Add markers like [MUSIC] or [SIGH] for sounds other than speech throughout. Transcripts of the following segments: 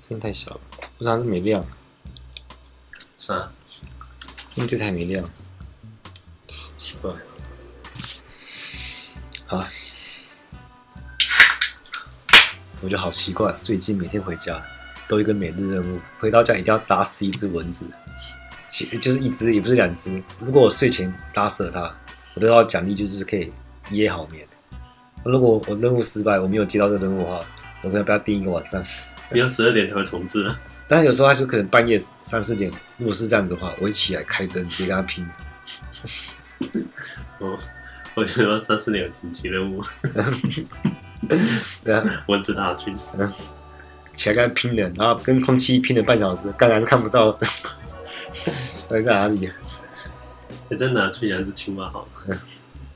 声音太小了，不知道是没亮。是啊，因为这台没亮，奇怪。好，我觉得好奇怪，最近每天回家都一个每日任务，回到家一定要打死一只蚊子，其就是一只也不是两只。如果我睡前打死了它，我得到奖励就是可以一夜好眠。如果我任务失败，我没有接到这个任务的话，我可能被他盯一个晚上。要十二点才会重置啊！但有时候他就可能半夜三四点，如果是这样子的话，我一起来开灯，直接跟他拼。[LAUGHS] 哦，我觉得三四点有紧急任务。[LAUGHS] 对啊，[LAUGHS] 蚊子大军，嗯，起来跟他拼的，然后跟空气拼了半小时，刚才是看不到，到底在哪里？哎，真的，去年是青蛙好。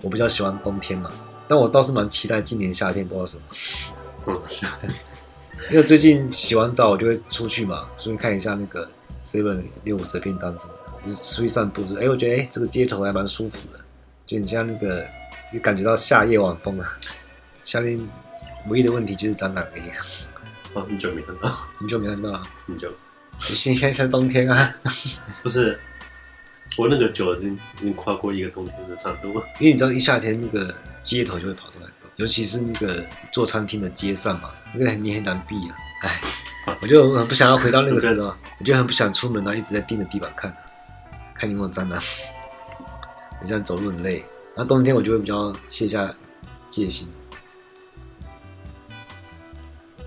我比较喜欢冬天嘛，但我倒是蛮期待今年夏天，不知道什么。嗯因为最近洗完澡，我就会出去嘛，顺便看一下那个 seven 六五折片单什么的，就是出去散步。哎，我觉得哎，这个街头还蛮舒服的，就你像那个，就感觉到夏夜晚风啊。夏天唯一的问题就是展览而已。哦，很久没看到，很久没看到，很久。现现在冬天啊，不是，我那个酒已经已经跨过一个冬天的长度了。因为你知道，一夏天那个街头就会跑出来，尤其是那个做餐厅的街上嘛。因为你很难避啊，哎，我就很不想要回到那个时候，[LAUGHS] 我就很不想出门啊，一直在盯着地板看，看有没有蟑螂，[LAUGHS] 很像走路很累。然后冬天我就会比较卸下戒心。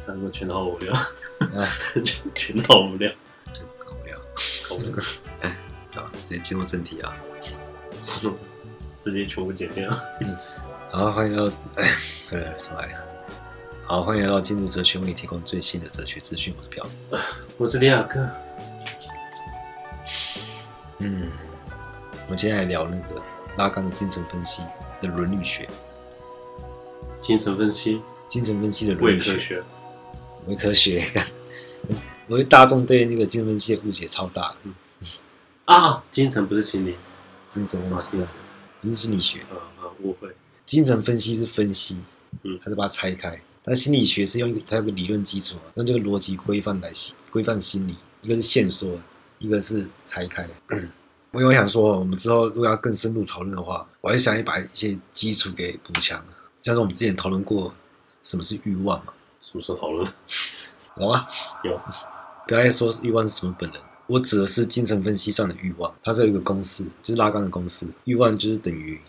三个全好无聊，啊，[LAUGHS] 全好无聊，好无聊，好无聊。哎，好，直接进入正题啊，直接全部剪掉。嗯，好，欢迎到，哎，[LAUGHS] 对，重来。好，欢迎来到今日哲学，为你提供最新的哲学资讯。我是彪子，我是李亚哥。嗯，我们今天来聊那个拉冈的精神分析的伦理学。精神分析，精神分析的伦理学，伪科学。伪科学，[LAUGHS] 我觉得大众对那个精神分析的误解超大。嗯啊，精神不是心理，精神分析不是心理学。啊啊，误会。精神分析是分析，嗯，还是把它拆开？但心理学是用一个它有个理论基础啊，用这个逻辑规范来规范心理，一个是线索，一个是拆开。嗯，[CLEARS THROAT] 我有想说，我们之后如果要更深入讨论的话，我还想要把一些基础给补强，像是我们之前讨论过什么是欲望嘛？什么时候讨论？[LAUGHS] 有啊，有。不要再说欲望是什么本能，我指的是精神分析上的欲望，它是有一个公式，就是拉杆的公式，欲望就是等于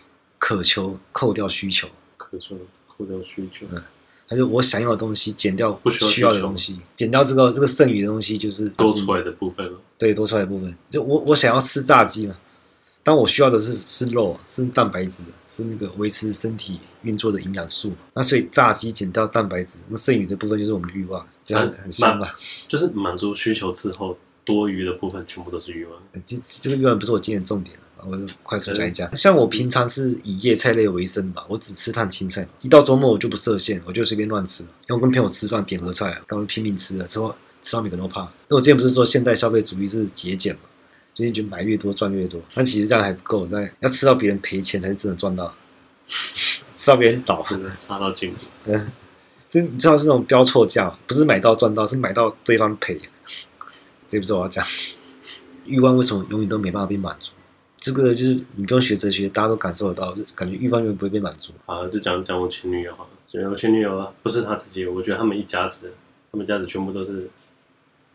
渴求扣掉需求，渴求扣掉需求，嗯。还是我想要的东西减掉不需要的东西，减掉这个这个剩余的东西就是多出来的部分了。对，多出来的部分，就我我想要吃炸鸡嘛，但我需要的是是肉，是蛋白质，是那个维持身体运作的营养素。那所以炸鸡减掉蛋白质，那剩余的部分就是我们的欲望，就很很香吧？就是满足需求之后，多余的部分全部都是欲望。[LAUGHS] 这这个欲望不是我今天的重点。我就快速讲一讲，像我平常是以叶菜类为生吧，我只吃烫青菜。一到周末我就不设限，我就随便乱吃。因为我跟朋友吃饭点合菜啊，刚刚拼命吃了，之后吃到每个人都怕。那我之前不是说现代消费主义是节俭嘛？最近觉得买越多赚越多，但其实这样还不够，但要吃到别人赔钱才是真的赚到，[LAUGHS] 吃到别人倒，杀到尽。[LAUGHS] 嗯，这你知道是那种标错价，不是买到赚到，是买到对方赔。这不是我要讲，欲望为什么永远都没办法被满足？这个就是你不用学哲学，大家都感受得到，就感觉欲望永远不会被满足。好，就讲讲我前女友好了。我前女友啊，不是她自己，我觉得他们一家子，他们家子全部都是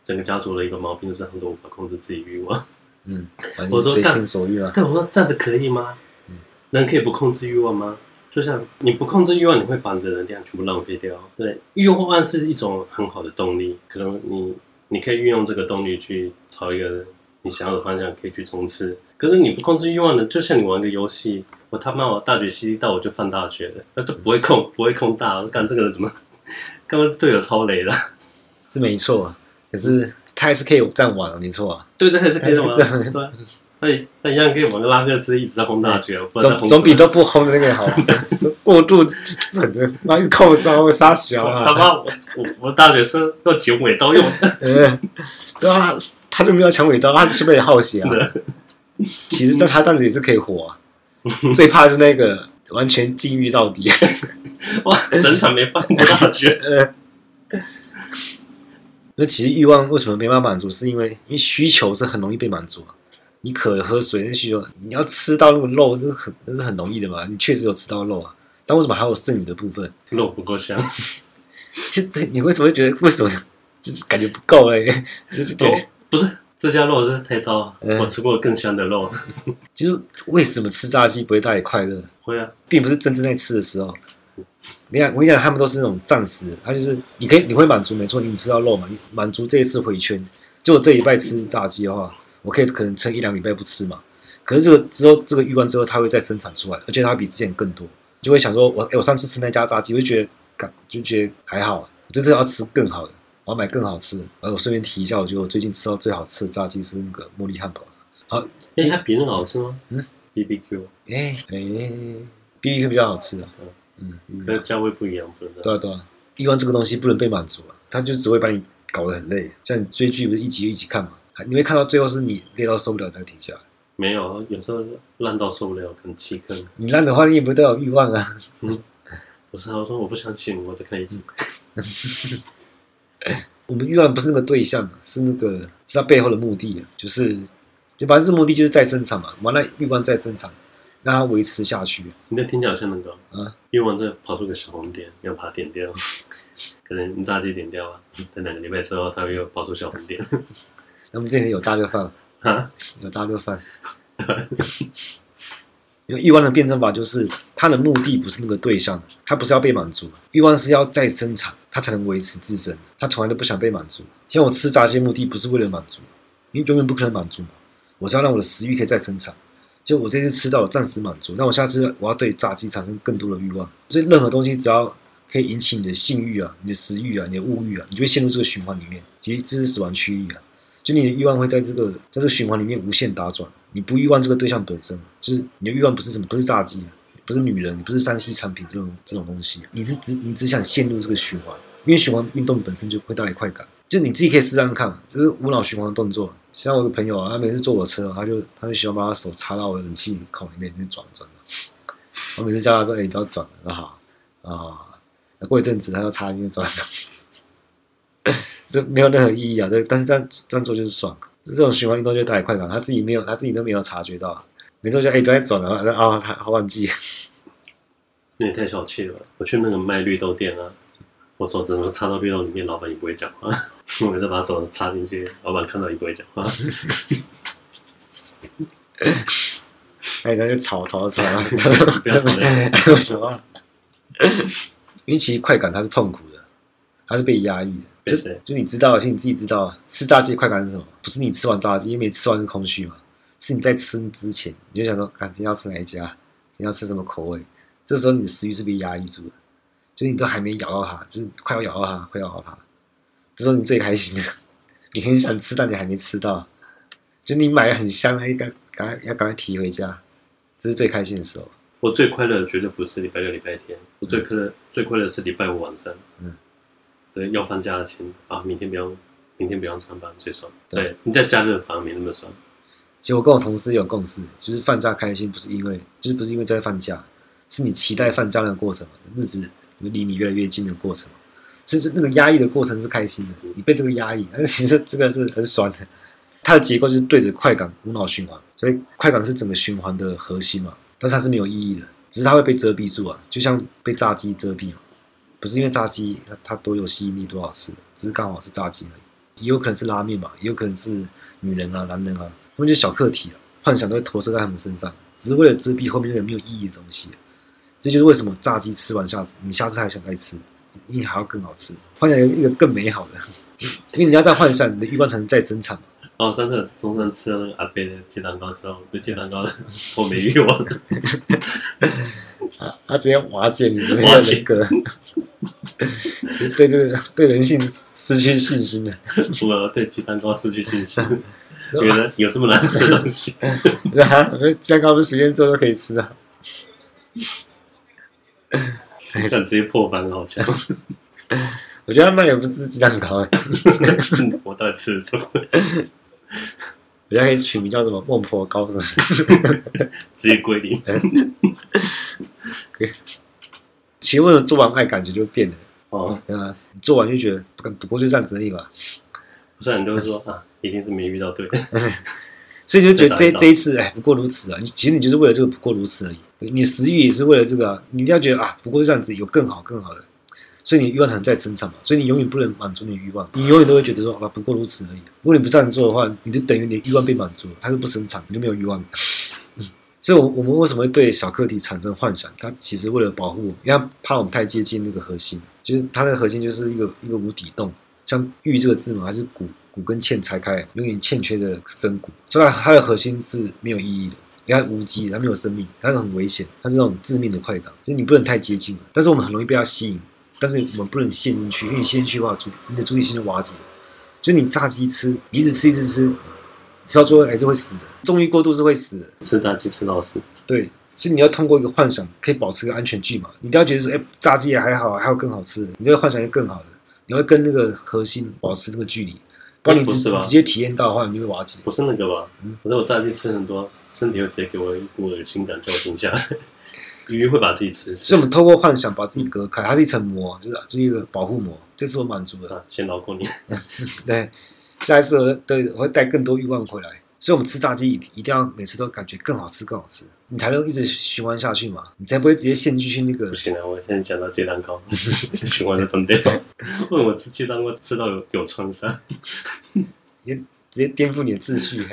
整个家族的一个毛病，就是很多无法控制自己欲望。嗯，我说随心所欲啊。但我说这样子可以吗？嗯，人可以不控制欲望吗？就像你不控制欲望，你会把你的能量全部浪费掉。对，欲望是一种很好的动力，可能你你可以运用这个动力去朝一个你想要的方向，可以去冲刺。可是你不控制欲望的，就像你玩个游戏，我他妈我大学吸到我就放大学了，那都不会控，[LAUGHS] 不会控大。我干这个人怎么，刚刚队友超雷的，是没错，可是他还是可以这样玩，没错啊。对对，还是可以玩，对。那那一样可以玩个拉克斯，一直在轰大绝，[LAUGHS] 总总比都不轰的那个好。[LAUGHS] 过度整的，然后一直扣招杀小啊！他妈我我我大学生要捡尾刀用，嗯，对啊，他就没有抢尾刀，他是被耗血啊。其实，在他这样子也是可以活啊。最怕的是那个完全禁欲到底，[LAUGHS] 哇，整场没放过大绝。[LAUGHS] 那其实欲望为什么没办法满足？是因为因为需求是很容易被满足啊。你渴了喝水，那需求你要吃到那个肉，这是很那是很容易的嘛。你确实有吃到肉啊，但为什么还有剩余的部分？肉不够香。[LAUGHS] 就你为什么会觉得为什么就是感觉不够哎、欸？就就对、哦，不是这家肉真的太糟，嗯、我吃过更香的肉。[LAUGHS] 其实为什么吃炸鸡不会带来快乐？会啊，并不是真正在吃的时候。你看，我跟你讲，他们都是那种暂时的，他就是你可以你会满足，没错，你吃到肉嘛，你满足这一次回圈。就我这一拜吃炸鸡的话。我可以可能撑一两礼拜不吃嘛，可是这个之后这个欲望之后，它会再生产出来，而且它比之前更多，就会想说我，我上次吃那家炸鸡，我就觉得，感就觉得还好，我这次要吃更好的，我要买更好吃的。而我顺便提一下，我觉得我最近吃到最好吃的炸鸡是那个茉莉汉堡。好，哎、欸，它比那个好吃吗？嗯，B B Q，哎哎，B B Q 比较好吃啊。嗯，嗯，那价位不一样，不能。对啊对啊，欲望这个东西不能被满足啊，它就只会把你搞得很累。像你追剧不是一集一集看嘛？你会看到最后是你累到受不了才停下来？没有，有时候烂到受不了，可能弃坑。你烂的话，你也不都有欲望啊？嗯，我是我说我不相信，我只看一集。[LAUGHS] [LAUGHS] 我们欲望不是那个对象，是那个是他背后的目的，就是就反正是目的就是再生产嘛，完了欲望再生产，让它维持下去。你在听起来好像那个啊，欲望这跑出个小红点，要把它点掉，[LAUGHS] 可能你炸鸡点掉啊，等两个礼拜之后，它又跑出小红点。[LAUGHS] 那么变成有大哥饭啊，有大哥饭。因为欲望的辩证法就是，它的目的不是那个对象，它不是要被满足，欲望是要再生产，它才能维持自身。它从来都不想被满足。像我吃炸鸡，目的不是为了满足，因为永远不可能满足嘛。我是要让我的食欲可以再生产。就我这次吃到，了暂时满足，那我下次我要对炸鸡产生更多的欲望。所以任何东西只要可以引起你的性欲啊、你的食欲啊、你的物欲啊，你就会陷入这个循环里面。其实这是死亡区域啊。就你的欲望会在这个在这个循环里面无限打转，你不欲望这个对象本身，就是你的欲望不是什么，不是炸鸡，不是女人，不是三 C 产品这种这种东西，你是只你只想陷入这个循环，因为循环运动本身就会带来快感，就你自己可以试试看，这是无脑循环的动作。像我的朋友啊，他每次坐我车，他就他就喜欢把他手插到我的冷气孔里面去转转。我每次叫他说：“哎，你不要转了，好啊。”过一阵子，他又插进去转转。[LAUGHS] 这没有任何意义啊！这但是这样这样做就是爽，这种循环运动就带来快感，他自己没有，他自己都没有察觉到。没错，就哎，不要再转了啊！他好忘记，你也太小气了。我去那个卖绿豆店啊，我手只能插到绿豆里面，老板也不会讲话。[LAUGHS] 我每次把手插进去，老板看到也不会讲话。[LAUGHS] 哎，那就吵吵吵，不要吵了。[LAUGHS] 因为其实快感它是痛苦的，它是被压抑的。就就你知道，其实你自己知道，吃炸鸡快感是什么？不是你吃完炸鸡，因为没吃完是空虚嘛。是你在吃之前，你就想说，看今天要吃哪一家，今天要吃什么口味。这时候你的食欲是被压抑住的，就你都还没咬到它，就是快要咬到它，快要咬到它。这时候你最开心的，[LAUGHS] 你很想吃，但你还没吃到。就你买的很香，哎，赶赶快要赶快提回家，这是最开心的时候。我最快乐的绝对不是礼拜六、礼拜天，我最快乐、嗯、最快乐是礼拜五晚上。嗯。对，要放假的钱啊，明天不用，明天不用上班最爽。对，对你在家就反而没那么爽。其实我跟我同事有共识，就是放假开心不是因为，就是不是因为在放假，是你期待放假的过程，日子离你越来越近的过程。其实那个压抑的过程是开心的，你被这个压抑，但是其实这个是很爽的。它的结构就是对着快感无脑循环，所以快感是整个循环的核心嘛，但是它是没有意义的，只是它会被遮蔽住啊，就像被炸鸡遮蔽嘛。不是因为炸鸡它它多有吸引力多好吃，只是刚好是炸鸡而已。也有可能是拉面嘛，也有可能是女人啊、男人啊，他们就小客体啊，幻想都会投射在他们身上，只是为了遮蔽后面那个没有意义的东西。这就是为什么炸鸡吃完下次你下次还想再吃，因为还要更好吃，幻想一个更美好的，[LAUGHS] 因为人家在幻想你的欲望才能再生产嘛。哦，真的，中餐吃了那个阿贝的鸡蛋糕之后，对鸡蛋糕的 [LAUGHS] 我没欲望。他 [LAUGHS] 他直接瓦解你的那个，[LAUGHS] 对这个对人性失去信心了。我对鸡蛋糕失去信心，原来有这么难吃的东西。啊，鸡蛋糕不是随便做都可以吃啊？敢直接破防，好像！我觉得他卖也不吃鸡蛋糕，我到底吃了什么？[LAUGHS] 人家可以取名叫什么“孟婆糕”什么？直接归零。其实为了做完爱，感觉就变了哦。对啊，你做完就觉得不不过就这样子而已嘛。不是很多人说啊，一定是没遇到对。[LAUGHS] 所以就觉得这这一次，哎，不过如此啊！你其实你就是为了这个不过如此而已。你食欲也是为了这个啊！你一定要觉得啊，不过这样子有更好更好的，所以你欲望才能再生产嘛。所以你永远不能满足你的欲望，你永远都会觉得说啊，不过如此而已。如果你不这样做的话，你就等于你的欲望被满足了，它就不生产，你就没有欲望。[LAUGHS] 所以，我我们为什么会对小课题产生幻想？它其实为了保护，因为怕我们太接近那个核心，就是它的核心就是一个一个无底洞，像“欲”这个字嘛，还是骨骨跟欠拆开，永远欠缺的生谷，所以它的核心是没有意义的。你看无机，它没有生命，它是很危险，它是那种致命的快感，所以你不能太接近。但是我们很容易被它吸引，但是我们不能陷进去，因为你陷进去的话，注你的注意力就瓦解。就你炸鸡吃，你一直吃一直吃，吃到最后还是会死的。纵欲过度是会死的，吃炸鸡吃到死。对，所以你要通过一个幻想，可以保持个安全距嘛。你不要觉得说，哎，炸鸡也还好，还有更好吃的。你这个幻想一个更好的，你会跟那个核心保持那个距离。不然你直直接体验到的话，你就会瓦解。不是那个吧？嗯，反正我炸鸡吃很多，身体会直接给我一股恶心感，叫我停下来。鱼会把自己吃死。所以，我们透过幻想把自己隔开，它是一层膜，就是就是一个保护膜。这是我满足了，啊、先饶过你。[LAUGHS] 对，下一次我对我会带更多欲望回来。所以，我们吃炸鸡一定要每次都感觉更好吃，更好吃，你才能一直循环下去嘛，你才不会直接陷进去那个。不行啊！我现在想到鸡蛋糕，循环的崩掉。[LAUGHS] 为什么吃鸡蛋糕吃到有有创伤？也直接颠覆你的秩序。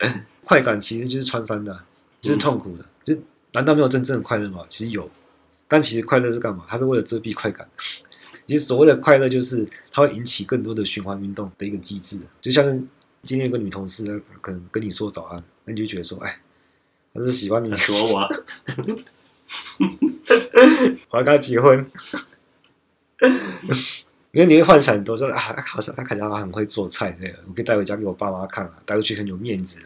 [LAUGHS] 快感其实就是穿山的，就是痛苦的。嗯、就难道没有真正的快乐吗？其实有，但其实快乐是干嘛？它是为了遮蔽快感。[LAUGHS] 其实所谓的快乐，就是它会引起更多的循环运动的一个机制，就像是。今天有个女同事，可能跟你说早安，那你就觉得说，哎，她是喜欢你说我，[LAUGHS] 我要跟她结婚，[LAUGHS] 因为你会幻想很多，说啊，好像她看起来很会做菜，这个我可以带回家给我爸妈看啊，带回去很有面子。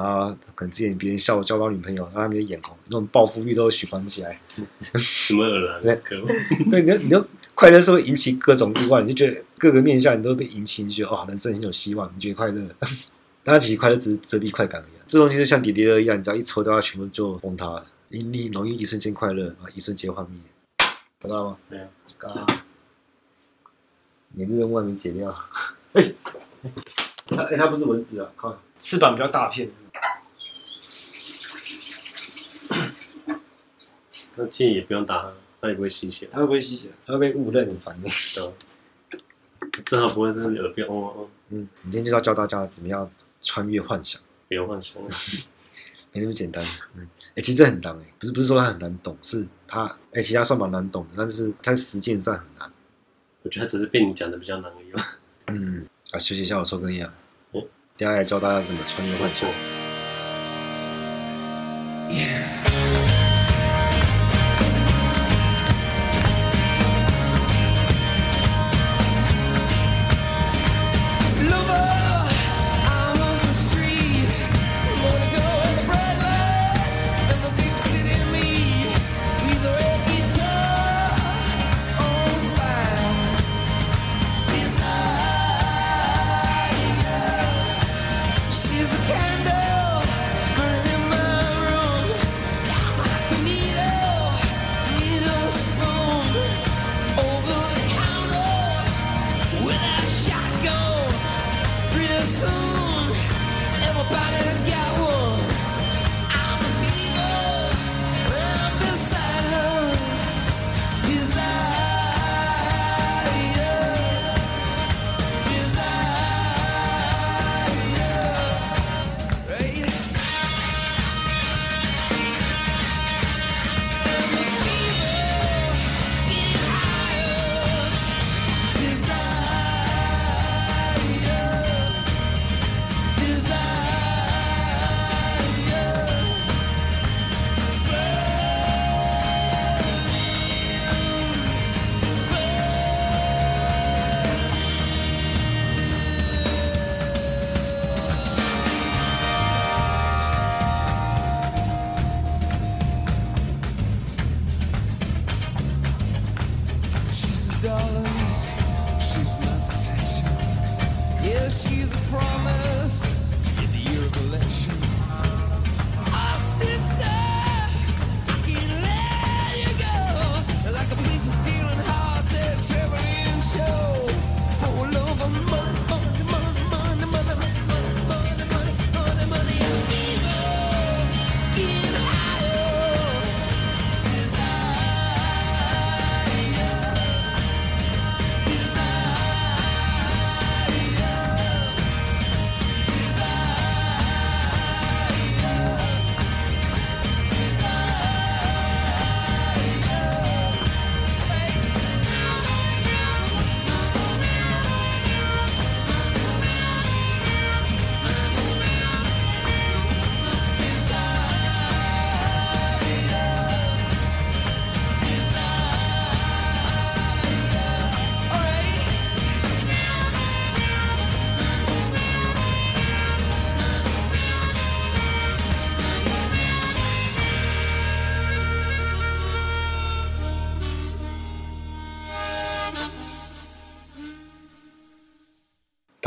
然后可能之前别人笑我交到女朋友，然后他们眼红，那种报复欲都会循环起来。[LAUGHS] 什么人？对，[LAUGHS] 对，你你就快乐是会引起各种欲望，你就觉得各个面向你都被引起，你就觉得哇，人生很有希望，你觉得快乐。[LAUGHS] 但其实快乐只是遮蔽快感而已。这东西就像叠叠乐一样，你只要一抽掉，它全部就崩塌了。你你容易一瞬间快乐，啊，一瞬间幻灭。看到吗？没有。啊！每日任务还没解掉。哎，它哎，它不是蚊子啊，看。翅膀比较大片，那建议也不用打，他也不会吸血。他会不会吸血？他会被误认很烦的。对，正好不会在你耳边嗡嗡嗡。嗯，你今天就要教大家怎么样穿越幻想。不要幻想，[LAUGHS] 没那么简单。嗯，哎、欸，其实这很难哎，不是不是说他很难懂，是他哎、欸，其他算蛮难懂的，但是他实践上很难。我觉得他只是被你讲的比较难而已吧。[LAUGHS] 嗯，啊，学习一下我说跟一样。接下来教大家怎么穿越幻想。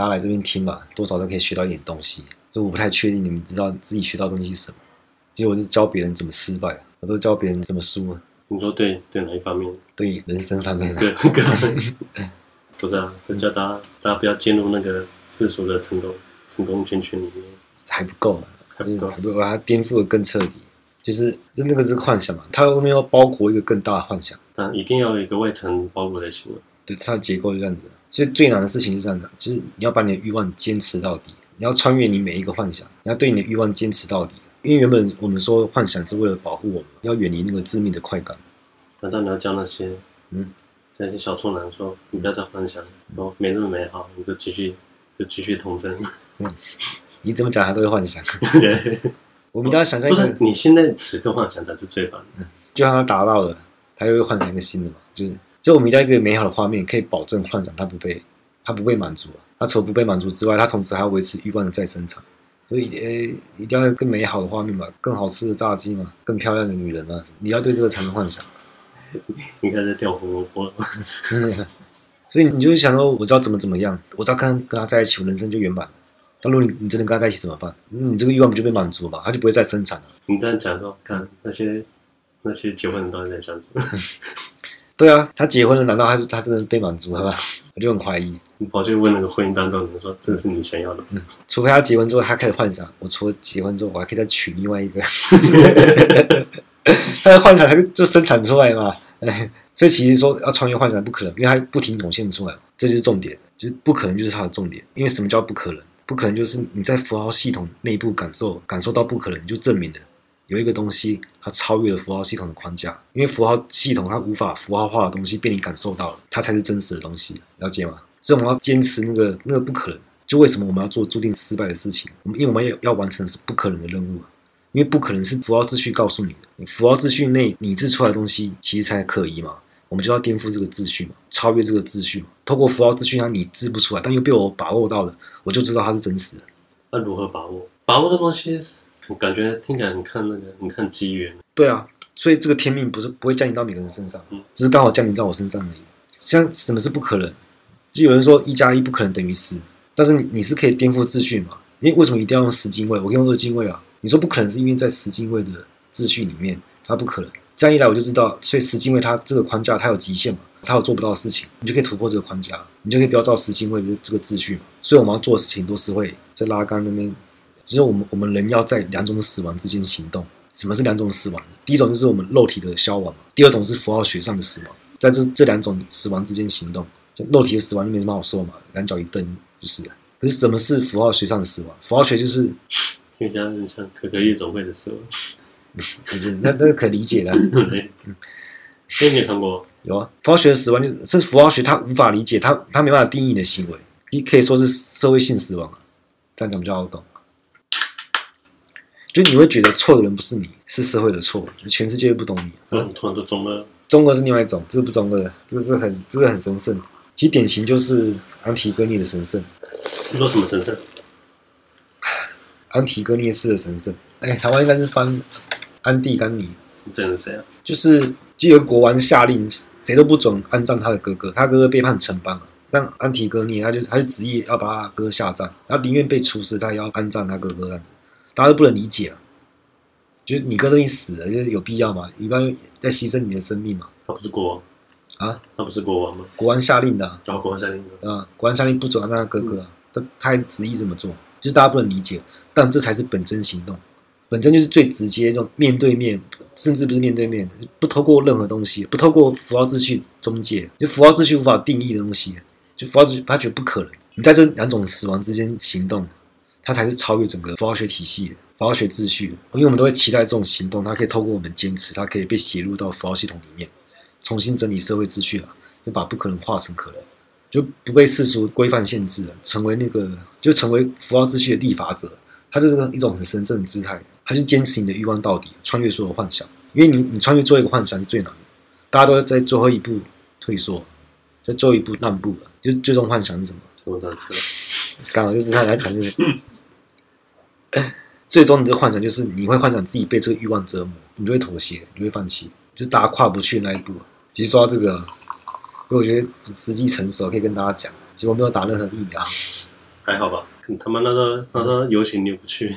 大家来这边听嘛，多少都可以学到一点东西。就我不太确定你们知道自己学到东西是什么。其实我是教别人怎么失败，我都教别人怎么输。你说对对哪一方面？对人生方面。对，各方面。[LAUGHS] 不是啊，就叫大家大家不要进入那个世俗的成功成功圈圈里面，还不够，还不够，还不够，把它颠覆的更彻底。就是这那个是幻想嘛，它后面要包裹一个更大的幻想。但一定要有一个外层包裹才行。对，它的结构是这样子。所以最难的事情是这样子，就是你要把你的欲望坚持到底，你要穿越你每一个幻想，你要对你的欲望坚持到底。因为原本我们说幻想是为了保护我们，要远离那个致命的快感。难道你要教那些嗯，那些小处男说，你不要再幻想，都没那么美好，你就继续就继续童真。嗯，你怎么讲他都会幻想。对，我们都要想象一个，不是你现在此刻幻想才是最棒的。嗯，就让他达到了，他又会幻想一个新的嘛，就是就我们一定要一个美好的画面，可以保证幻想它不被它不被满足啊。他除了不被满足之外，它同时还要维持欲望的再生产。所以，诶，一定要更美好的画面嘛，更好吃的炸鸡嘛，更漂亮的女人嘛，你要对这个产生幻想。你看在掉胡萝卜了。[LAUGHS] 所以你就会想说，我知道怎么怎么样，我只要跟跟他在一起，我人生就圆满。但如果你你真的跟他在一起怎么办？你这个欲望不就被满足了嘛？他就不会再生产了。你这样讲说，看那些那些结婚的都在想什么？[LAUGHS] 对啊，他结婚了，难道他是他真的被满足了吗？[LAUGHS] 我就很怀疑。你跑去问那个婚姻当中，你说这是你想要的？嗯，除非他结婚之后，他开始幻想，我除了结婚之后，我还可以再娶另外一个。[LAUGHS] 他的幻想他就生产出来嘛。哎，[LAUGHS] 所以其实说要穿越幻想不可能，因为他不停涌现出来，这就是重点，就是不可能就是他的重点。因为什么叫不可能？不可能就是你在符号系统内部感受感受到不可能，你就证明了。有一个东西，它超越了符号系统的框架，因为符号系统它无法符号化的东西被你感受到了，它才是真实的东西，了解吗？所以我们要坚持那个那个不可能。就为什么我们要做注定失败的事情？我们因为我们要要完成是不可能的任务，因为不可能是符号秩序告诉你的，符号秩序内拟制出来的东西其实才可疑嘛。我们就要颠覆这个秩序嘛，超越这个秩序嘛。透过符号秩序，它拟制不出来，但又被我把握到了，我就知道它是真实的。那如何把握？把握的东西？我感觉听起来，很看那个，很看机缘。对啊，所以这个天命不是不会降临到每个人身上，只是刚好降临在我身上而已。像什么是不可能？就有人说一加一不可能等于十，但是你你是可以颠覆秩序嘛？因为为什么一定要用十进位？我可以用二进位啊。你说不可能是因为在十进位的秩序里面它不可能。这样一来我就知道，所以十进位它这个框架它有极限嘛，它有做不到的事情，你就可以突破这个框架，你就可以不要照十进位的这个秩序嘛。所以我们要做的事情都是会在拉杆那边。就是我们我们人要在两种死亡之间行动。什么是两种死亡？第一种就是我们肉体的消亡，第二种是符号学上的死亡。在这这两种死亡之间行动，就肉体的死亡就没什么好说嘛，两脚一蹬就是了。可是什么是符号学上的死亡？符号学就是，因为这样像可可夜总会的死亡，不是那那个可理解的。嗯，所以你看过？有啊，符号学的死亡就是是符号学它无法理解，它它没办法定义你的行为，你可以说是社会性死亡。这样讲比较好懂。就你会觉得错的人不是你，是社会的错，全世界不懂你。嗯，突然就中二。中二是另外一种，这个不中二，这个是很，这个很神圣。其实典型就是安提戈涅的神圣。你说什么神圣？安提戈涅式的神圣。哎，台湾应该是翻安蒂甘尼。这是谁啊？就是就有国王下令，谁都不准安葬他的哥哥，他哥哥背叛城邦，但安提戈涅他就他就执意要把他哥下葬，然后宁愿被处死，他也要安葬他哥哥。大家都不能理解啊，就是你哥都已经死了，就是有必要吗？一般在牺牲你的生命嘛？他不是国王啊？他不是国王吗？国王下令的啊，国王下令的啊，国王下令不准让他哥哥啊，他他还是执意这么做，就是大家不能理解，但这才是本真行动，本真就是最直接这种面对面，甚至不是面对面，不透过任何东西，不透过符号秩序中介，就符号秩序无法定义的东西，就符号秩序他觉得不可能，你在这两种死亡之间行动。它才是超越整个符号学体系的符号学秩序的，因为我们都会期待这种行动，它可以透过我们坚持，它可以被写入到符号系统里面，重新整理社会秩序啊，就把不可能化成可能，就不被世俗规范限制了，成为那个就成为符号秩序的立法者，它是这个一种很神圣的姿态，它是坚持你的欲望到底，穿越所有幻想，因为你你穿越最后一个幻想是最难的，大家都在最后一步退缩，在最后一步让步了，就最终幻想是什么？我当时刚好就是他来讲这个。[LAUGHS] [LAUGHS] 最终你的幻想就是你会幻想自己被这个欲望折磨，你就会妥协，你就会放弃，就是大家跨不去那一步。其实说到这个，因为我觉得时机成熟，可以跟大家讲，其实我没有打任何疫苗，还好吧？他妈那时候那时候游行你也不去，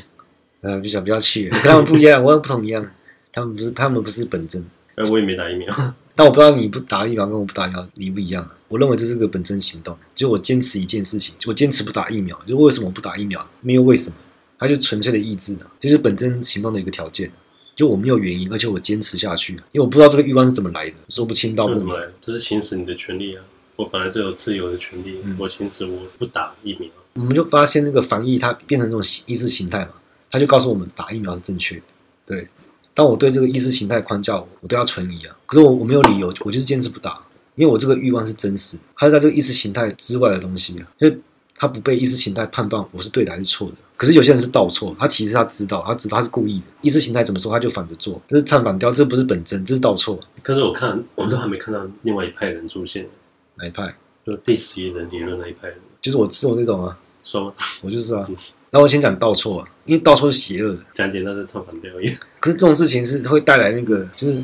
嗯，就想不要去，跟他们不一样，我也不同一样，他们不是他们不是本真，哎，我也没打疫苗，但我不知道你不打疫苗跟我不打疫苗你不一样。我认为这是个本真行动，就我坚持一件事情，就我坚持不打疫苗，就为什么不打疫苗？没有为什么，它就纯粹的意志啊，就是本真行动的一个条件。就我没有原因，而且我坚持下去，因为我不知道这个欲望是怎么来的，说不清道不明。怎么来？这是行使你的权利啊！我本来就有自由的权利，嗯、我行使我不打疫苗。我们就发现那个防疫它变成这种意识形态嘛，它就告诉我们打疫苗是正确的。对，当我对这个意识形态框架，我都要存疑啊。可是我我没有理由，我就是坚持不打。因为我这个欲望是真实，它是在这个意识形态之外的东西啊，就它不被意识形态判断我是对的还是错的。可是有些人是倒错，他其实他知道，他知道他是故意的。意识形态怎么说，他就反着做，这是唱反调，这不是本真，这是倒错。可是我看我们都还没看到另外一派人出现，哪一派？就第十一人理论那一派人，就是我是我这种啊，说吗？我就是啊。那我先讲倒错啊，因为倒错是邪恶的，讲简单是唱反调而已。可是这种事情是会带来那个，就是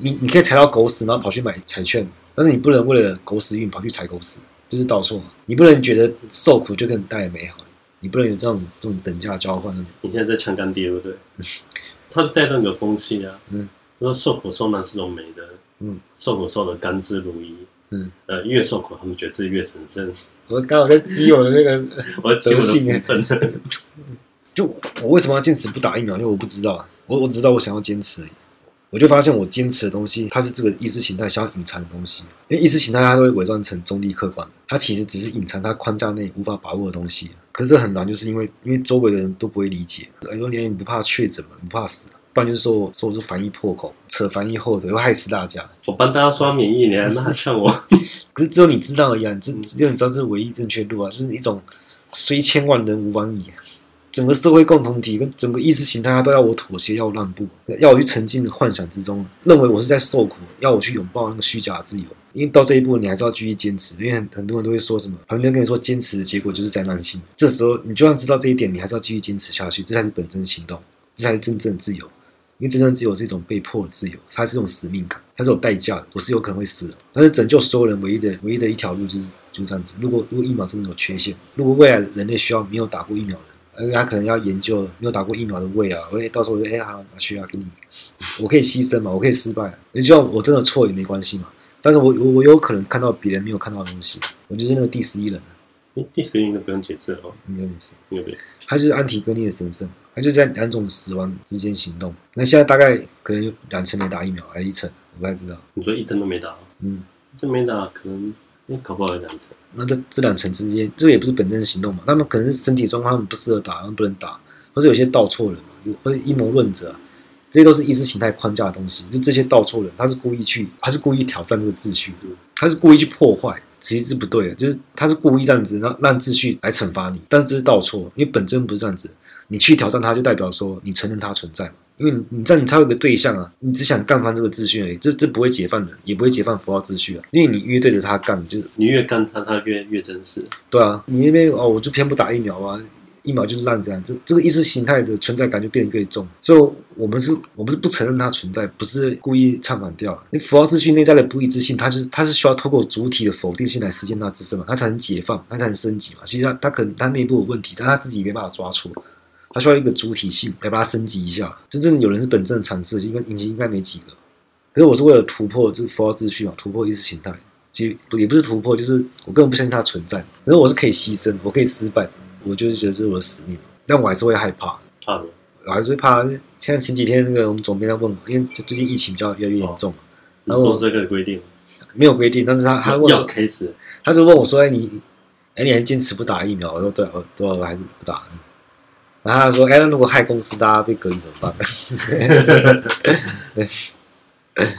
你你可以踩到狗屎，然后跑去买彩券。但是你不能为了狗屎运跑去踩狗屎，这、就是倒错。你不能觉得受苦就给你带来美好，你不能有这种这种等价交换。你现在在强干爹，对不对？[LAUGHS] 他带动一个风气啊，嗯，说受苦受难是种美的，嗯，受苦受的甘之如饴，嗯，呃，越受苦他们觉得自己越神圣。我刚好在激我的那个 [LAUGHS] 我德性，[LAUGHS] 就我为什么要坚持不打疫苗？因为我不知道啊，我我知道我想要坚持而已。我就发现，我坚持的东西，它是这个意识形态想要隐藏的东西。因为意识形态它都会伪装成中立客观，它其实只是隐藏它框架内无法把握的东西。可是这很难，就是因为因为周围的人都不会理解。很多年你不怕确诊吗？不怕死？不然就是说说我是防疫破口，扯防疫后腿，会害死大家。我帮大家刷免疫，你还骂像我？[LAUGHS] 可是只有你知道而已，只只有你知道这是唯一正确路啊，就是一种虽千万人吾往矣。整个社会共同体跟整个意识形态，它都要我妥协，要我让步，要我去沉浸的幻想之中，认为我是在受苦，要我去拥抱那个虚假的自由。因为到这一步，你还是要继续坚持。因为很很多人都会说什么，旁边人跟你说，坚持的结果就是灾难性。这时候，你就算知道这一点，你还是要继续坚持下去，这才是本真行动，这才是真正的自由。因为真正自由是一种被迫的自由，它是一种使命感，它是有代价的。我是有可能会死的，但是拯救所有人唯一的唯一的一条路就是就是这样子。如果如果疫苗真的有缺陷，如果未来人类需要没有打过疫苗的。而他可能要研究没有打过疫苗的胃啊，我到时候我就哎好拿去啊，给你，我可以牺牲嘛，我可以失败，你就算我真的错也没关系嘛。但是我我我有可能看到别人没有看到的东西，我就是那个第十一人。第十一人不用解释哦，没有意思，没有解释，他就是安提戈涅的神圣，他就在两种死亡之间行动。那现在大概可能有两成没打疫苗，还是一成，我不太知道。你说一针都没打？嗯，一针没打可能。那搞不好有两层，那这这两层之间，这个也不是本真的行动嘛？他们可能是身体状况，他们不适合打，他们不能打，或者有些倒错人嘛，或者阴谋论者，这些都是意识形态框架的东西。就这些倒错人，他是故意去，他是故意挑战这个秩序，他是故意去破坏，其实是不对的，就是他是故意这样子让让秩序来惩罚你，但是这是倒错，因为本真不是这样子，你去挑战他，就代表说你承认他存在嘛。因为你，你这样你超有一个对象啊，你只想干翻这个秩序而已，这这不会解放的，也不会解放符号秩序啊。因为你越对着他干，就你越干他，他越越真实。对啊，你那边哦，我就偏不打疫苗啊，疫苗就是烂这样，这这个意识形态的存在感就变得越重。所以我们是，我们是不承认它存在，不是故意唱反调。你符号秩序内在的不一致性，它就是它是需要透过主体的否定性来实现它自身嘛，它才能解放，它才能升级嘛。其实它它可能它内部有问题，但它自己没办法抓错。它需要一个主体性来把它升级一下。真正有人是本真的阐释，应该引擎应该没几个。可是我是为了突破这个符号秩序嘛，突破意识形态。其实不也不是突破，就是我根本不相信它存在。可是我是可以牺牲，我可以失败，我就是觉得这是我的使命。但我还是会害怕，怕我还是会怕。现在前几天那个我们总编在问我，因为最近疫情比较越来越严重嘛，然后这个规定没有规定，但是他他问要开始，他就问我说：“哎，你哎，你还坚持不打疫苗？”我说：“对，我对，我还是不打。”然后他说：“哎，那如果害公司，大家被隔离怎么办？” [LAUGHS]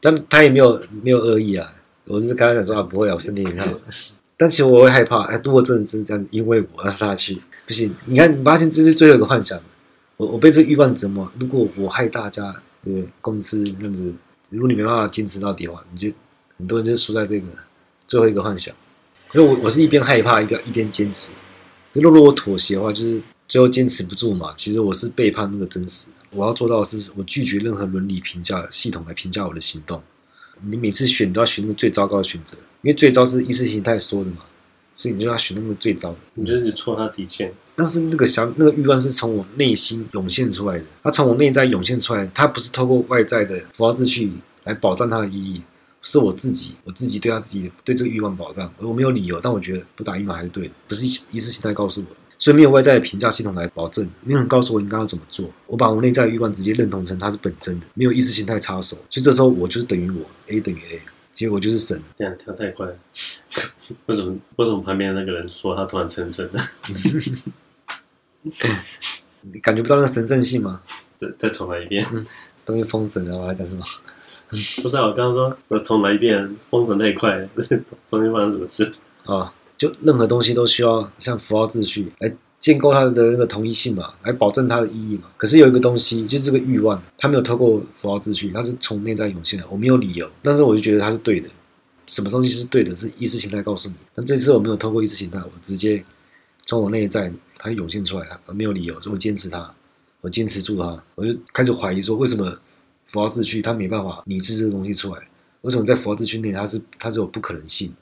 但他也没有没有恶意啊。我是刚才讲说啊，不会啊，我身体很好。但其实我会害怕。哎，如果真的是这样，因为我让他去不行。你看，你发现这是最后一个幻想。我我被这个欲望折磨。如果我害大家，对不对？公司这样子，如果你没办法坚持到底的话，你就很多人就输在这个最后一个幻想。因为我我是一边害怕，一边一边坚持。如果我妥协的话，就是。最后坚持不住嘛，其实我是背叛那个真实。我要做到的是，我拒绝任何伦理评价系统来评价我的行动。你每次选都要选那个最糟糕的选择，因为最糟是意识形态说的嘛。所以你就要选那个最糟的，你就是戳他底线。但是那个想那个欲望是从我内心涌现出来的，它从我内在涌现出来的，它不是透过外在的符号秩序来保障它的意义，是我自己，我自己对他自己对这个欲望保障，我没有理由，但我觉得不打疫苗还是对的，不是意识形态告诉我，所以没有外在的评价系统来保证，没有人告诉我应该要怎么做，我把我内在的欲望直接认同成它是本真的，没有意识形态插手，所以这时候我就是等于我，A 等于 A。其实我就是神，这样跳太快了。[LAUGHS] 为什么？为什么旁边的那个人说他突然成神了？[LAUGHS] 你感觉不到那个神圣性吗？再再重来一遍。东西封神了，我还讲什么？[LAUGHS] 不是、啊，我刚刚说我重来一遍，封神太快了，中间发生什么事？啊，就任何东西都需要像符号秩序来。建构它的那个同一性嘛，来保证它的意义嘛。可是有一个东西，就是这个欲望，它没有透过符号秩序，它是从内在涌现的。我没有理由，但是我就觉得它是对的。什么东西是对的？是意识形态告诉你。但这次我没有透过意识形态，我直接从我内在它涌现出来，而没有理由，所以我坚持它，我坚持住它，我就开始怀疑说，为什么符号秩序它没办法拟制这个东西出来？为什么在符号秩序内它是它是有不可能性？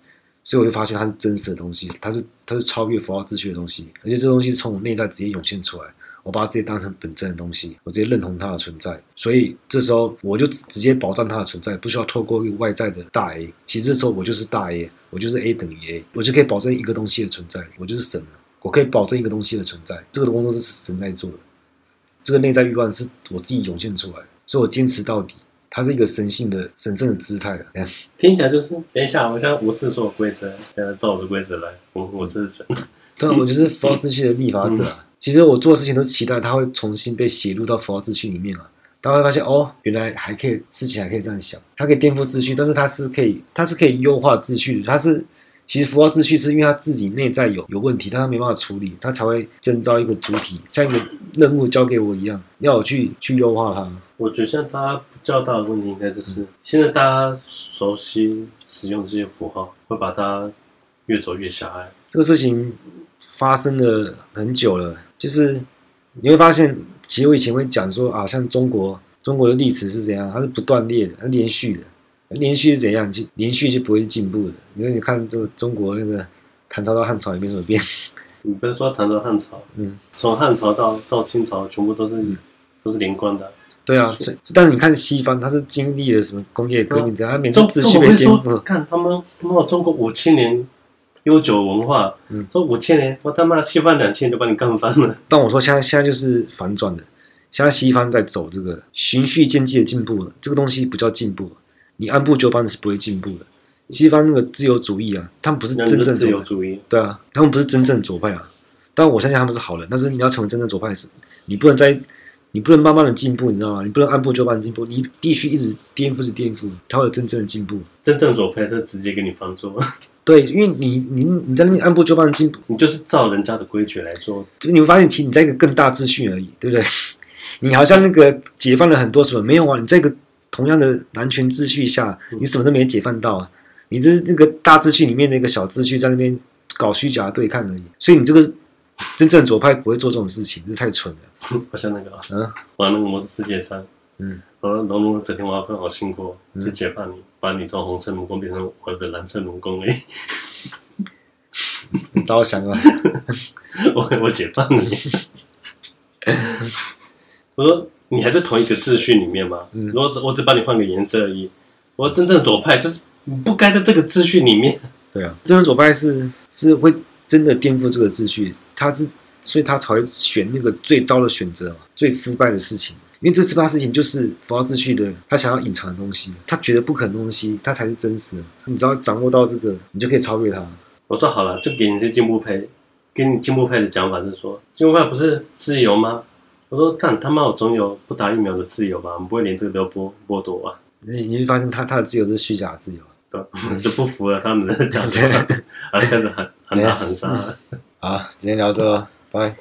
所以我就发现它是真实的东西，它是它是超越符号秩序的东西，而且这东西从我内在直接涌现出来，我把它直接当成本真的东西，我直接认同它的存在。所以这时候我就直接保障它的存在，不需要透过外在的大 A。其实这时候我就是大 A，我就是 A 等于 A，我就可以保证一个东西的存在，我就是神了。我可以保证一个东西的存在，这个工作是神在做的，这个内在欲望是我自己涌现出来，所以我坚持到底。它是一个神性的、神圣的姿态啊！[LAUGHS] 听起来就是，等一下，我现在无视所有规则，呃，照我的规则来，我我是神，[LAUGHS] 对，我就是符号秩序的立法者啊。其实我做事情都期待它会重新被写入到符号秩序里面啊。大家会发现，哦，原来还可以，事情还可以这样想，它可以颠覆秩序，但是它是可以，它是可以优化秩序的，它是。其实符号秩序是因为他自己内在有有问题，但他没办法处理，他才会征召一个主体，像一个任务交给我一样，要我去去优化它。我觉得现在大家较大的问题应该就是，现在大家熟悉使用这些符号，会把它越走越狭隘。这个事情发生了很久了，就是你会发现，其实我以前会讲说啊，像中国中国的历史是怎样，它是不断裂的，它连续的。连续是怎样？就连续就不会进步的。因为你看这个中国那个唐朝到汉朝也没什么变。你不是说唐朝汉朝，嗯，从汉朝到到清朝全部都是、嗯、都是连贯的。对啊，是但是你看西方，它是经历了什么工业革命这样，它每次秩序被颠覆。看他们，他们中国五千年悠久文化，嗯，说五千年，我他妈西方两千年就把你干翻了。但我说现在现在就是反转的，现在西方在走这个循序渐进的进步了，这个东西不叫进步。你按部就班的是不会进步的。西方那个自由主义啊，他们不是真正自由主义，对啊，他们不是真正左派啊。但我相信他们是好人，但是你要成为真正左派是，你不能再，你不能慢慢的进步，你知道吗？你不能按部就班进步，你必须一直颠覆，是颠覆，才会有真正的进步。真正左派是直接给你放纵。[LAUGHS] 对，因为你你你在那边按部就班的进步，你就是照人家的规矩来做，就你会发现，其实你在一个更大秩序而已，对不对？[LAUGHS] 你好像那个解放了很多什么，没有啊？你在一个。同样的男权秩序下，你什么都没解放到啊！你这是那个大秩序里面的一个小秩序，在那边搞虚假的对抗而已。所以你这个真正左派不会做这种事情，这太蠢了。[LAUGHS] 不像那个啊，嗯，玩那个魔兽世界三，嗯，我说龙龙整天玩分好辛苦，就解放你，把你从红色龙宫变成我的蓝色龙宫哎！[LAUGHS] 你早想啊！[LAUGHS] 我我解放你！我说。你还在同一个秩序里面吗？嗯，我只我只帮你换个颜色而已。我真正左派就是你不该在这个秩序里面。对啊，真正左派是是会真的颠覆这个秩序，他是所以他才会选那个最糟的选择，最失败的事情。因为这失败的事情就是符号秩序的他想要隐藏的东西，他觉得不可能的东西，他才是真实的。你只要掌握到这个，你就可以超越他。我说好了，就给你这进步派，给你进步派的讲法是说，进步派不是自由吗？我说：“干他妈，我总有不打疫苗的自由吧？我们不会连这个都要剥剥夺啊！你你会发现他，他他的自由是虚假的自由，对，就不服了他们的讲法，[LAUGHS] 然后开始喊喊打喊杀。[LAUGHS] 好，今天聊这，拜。